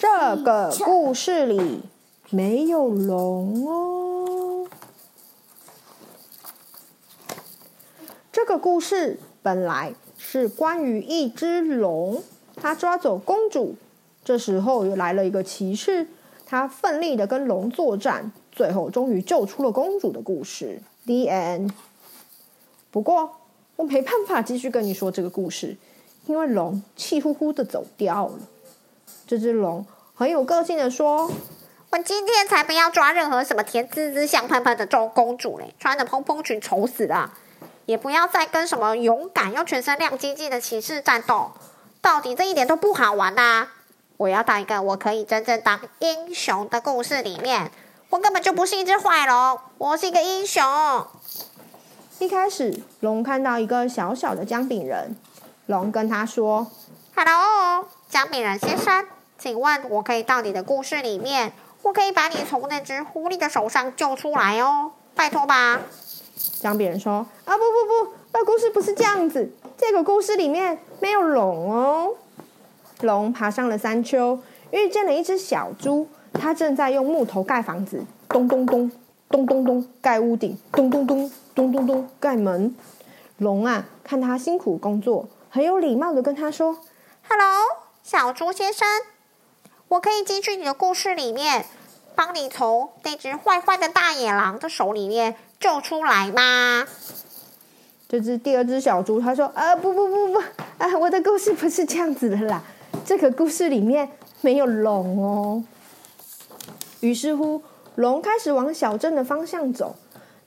这个故事里没有龙哦。这个故事本来是关于一只龙，它抓走公主。这时候又来了一个骑士，他奋力的跟龙作战，最后终于救出了公主的故事。The end。不过我没办法继续跟你说这个故事。因为龙气呼呼的走掉了，这只龙很有个性的说：“我今天才不要抓任何什么甜滋滋、香喷喷的周公主嘞，穿着蓬蓬裙丑死了！也不要再跟什么勇敢又全身亮晶晶的骑士战斗，到底这一点都不好玩呐、啊！我要到一个我可以真正当英雄的故事里面，我根本就不是一只坏龙，我是一个英雄。”一开始，龙看到一个小小的姜饼人。龙跟他说：“Hello，姜饼人先生，请问我可以到你的故事里面？我可以把你从那只狐狸的手上救出来哦，拜托吧。”姜饼人说：“啊，不不不，那故事不是这样子。这个故事里面没有龙哦。”龙爬上了山丘，遇见了一只小猪，它正在用木头盖房子，咚咚咚，咚咚咚，盖屋顶，咚咚咚，咚咚咚，盖门。龙啊，看它辛苦工作。很有礼貌的跟它说：“Hello，小猪先生，我可以进去你的故事里面，帮你从那只坏坏的大野狼的手里面救出来吗？”这只第二只小猪他说：“啊，不不不不，啊，我的故事不是这样子的啦，这个故事里面没有龙哦。”于是乎，龙开始往小镇的方向走。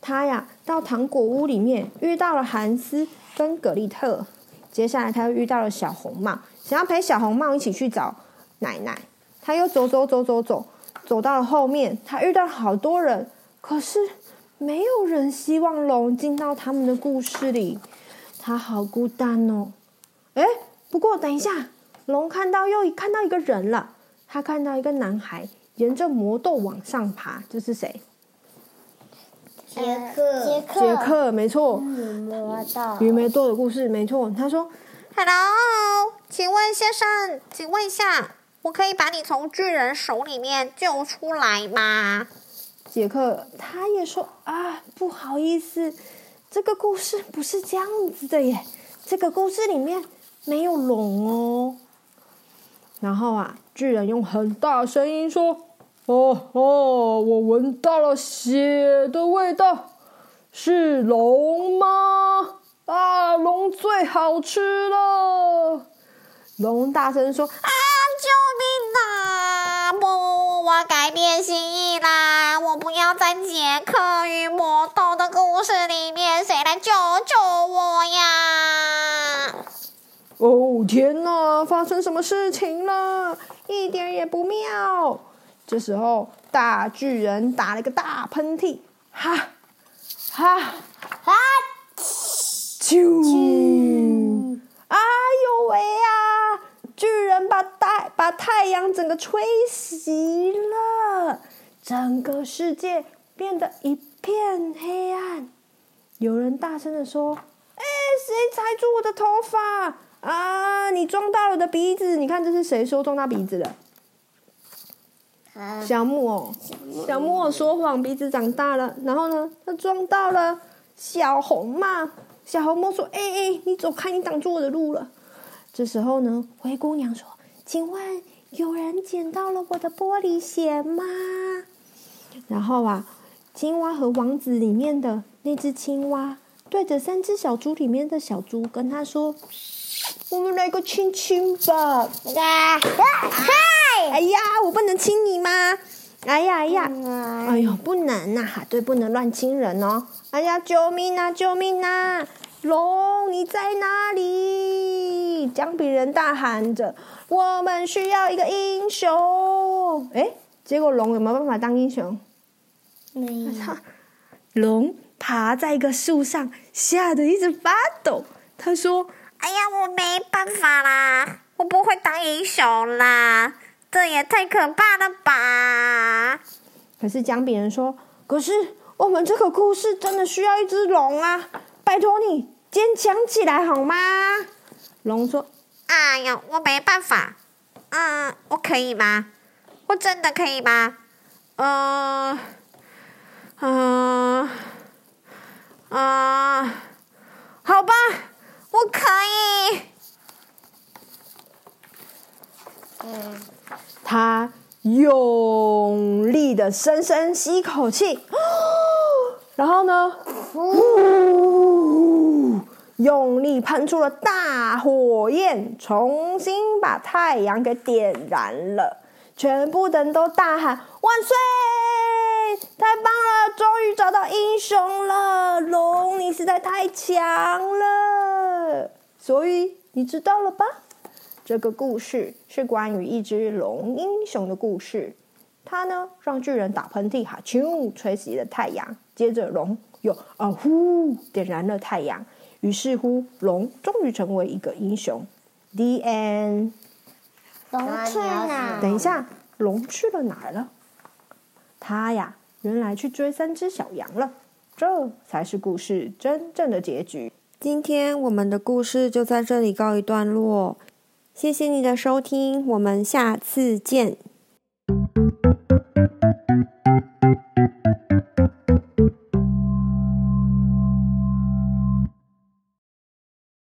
他呀，到糖果屋里面遇到了韩斯跟葛丽特。接下来，他又遇到了小红帽，想要陪小红帽一起去找奶奶。他又走走走走走，走到了后面，他遇到了好多人，可是没有人希望龙进到他们的故事里。他好孤单哦。哎，不过等一下，龙看到又看到一个人了。他看到一个男孩沿着魔豆往上爬，这是谁？杰克，杰克，杰克，没错。鱼梅豆的故事，没错。他说：“Hello，请问先生，请问一下，我可以把你从巨人手里面救出来吗？”杰克他也说：“啊，不好意思，这个故事不是这样子的耶，这个故事里面没有龙哦。”然后啊，巨人用很大声音说。哦哦，我闻到了血的味道，是龙吗？啊，龙最好吃了！龙大声说：“啊，我改变心意啦！我不要在杰克与魔豆的故事里面，谁来救救我呀？”哦，天哪！发生什么事情了？一点也不妙。这时候，大巨人打了个大喷嚏，哈，哈，哈，啾！哎呦喂呀！巨人把太把太阳整个吹熄了，整个世界变得一片黑暗。有人大声的说：“哎，谁踩住我的头发？啊，你撞到了我的鼻子！你看这是谁说撞到鼻子的？”小木偶，小木偶说谎，鼻子长大了。然后呢，他撞到了小红帽。小红帽说：“哎哎，你走开，你挡住我的路了。”这时候呢，灰姑娘说：“请问有人捡到了我的玻璃鞋吗？”然后啊，青蛙和王子里面的那只青蛙对着三只小猪里面的小猪跟他说：“我们来个亲亲吧。”啊哎呀，我不能亲你吗？哎呀哎呀，哎呦，不能呐、啊！对，不能乱亲人哦。哎呀，救命啊！救命啊！龙，你在哪里？姜饼人大喊着：“我们需要一个英雄！”哎，结果龙有没有办法当英雄？没有。龙爬在一个树上，吓得一直发抖。他说：“哎呀，我没办法啦，我不会当英雄啦，这也太可怕了吧！”可是姜饼人说：“可是我们这个故事真的需要一只龙啊！拜托你坚强起来好吗？”龙说：“哎呀，我没办法。嗯，我可以吗？我真的可以吗？嗯，嗯，嗯，好吧，我可以。”嗯，他。用力的深深吸一口气，然后呢，呼，用力喷出了大火焰，重新把太阳给点燃了。全部人都大喊万岁！太棒了，终于找到英雄了！龙，你实在太强了，所以你知道了吧？这个故事是关于一只龙英雄的故事。他呢，让巨人打喷嚏，哈啾，吹熄了太阳。接着，龙又啊呼，点燃了太阳。于是乎，龙终于成为一个英雄。The end。龙去哪？等一下，龙去了哪儿了？他呀，原来去追三只小羊了。这才是故事真正的结局。今天我们的故事就在这里告一段落。谢谢你的收听，我们下次见。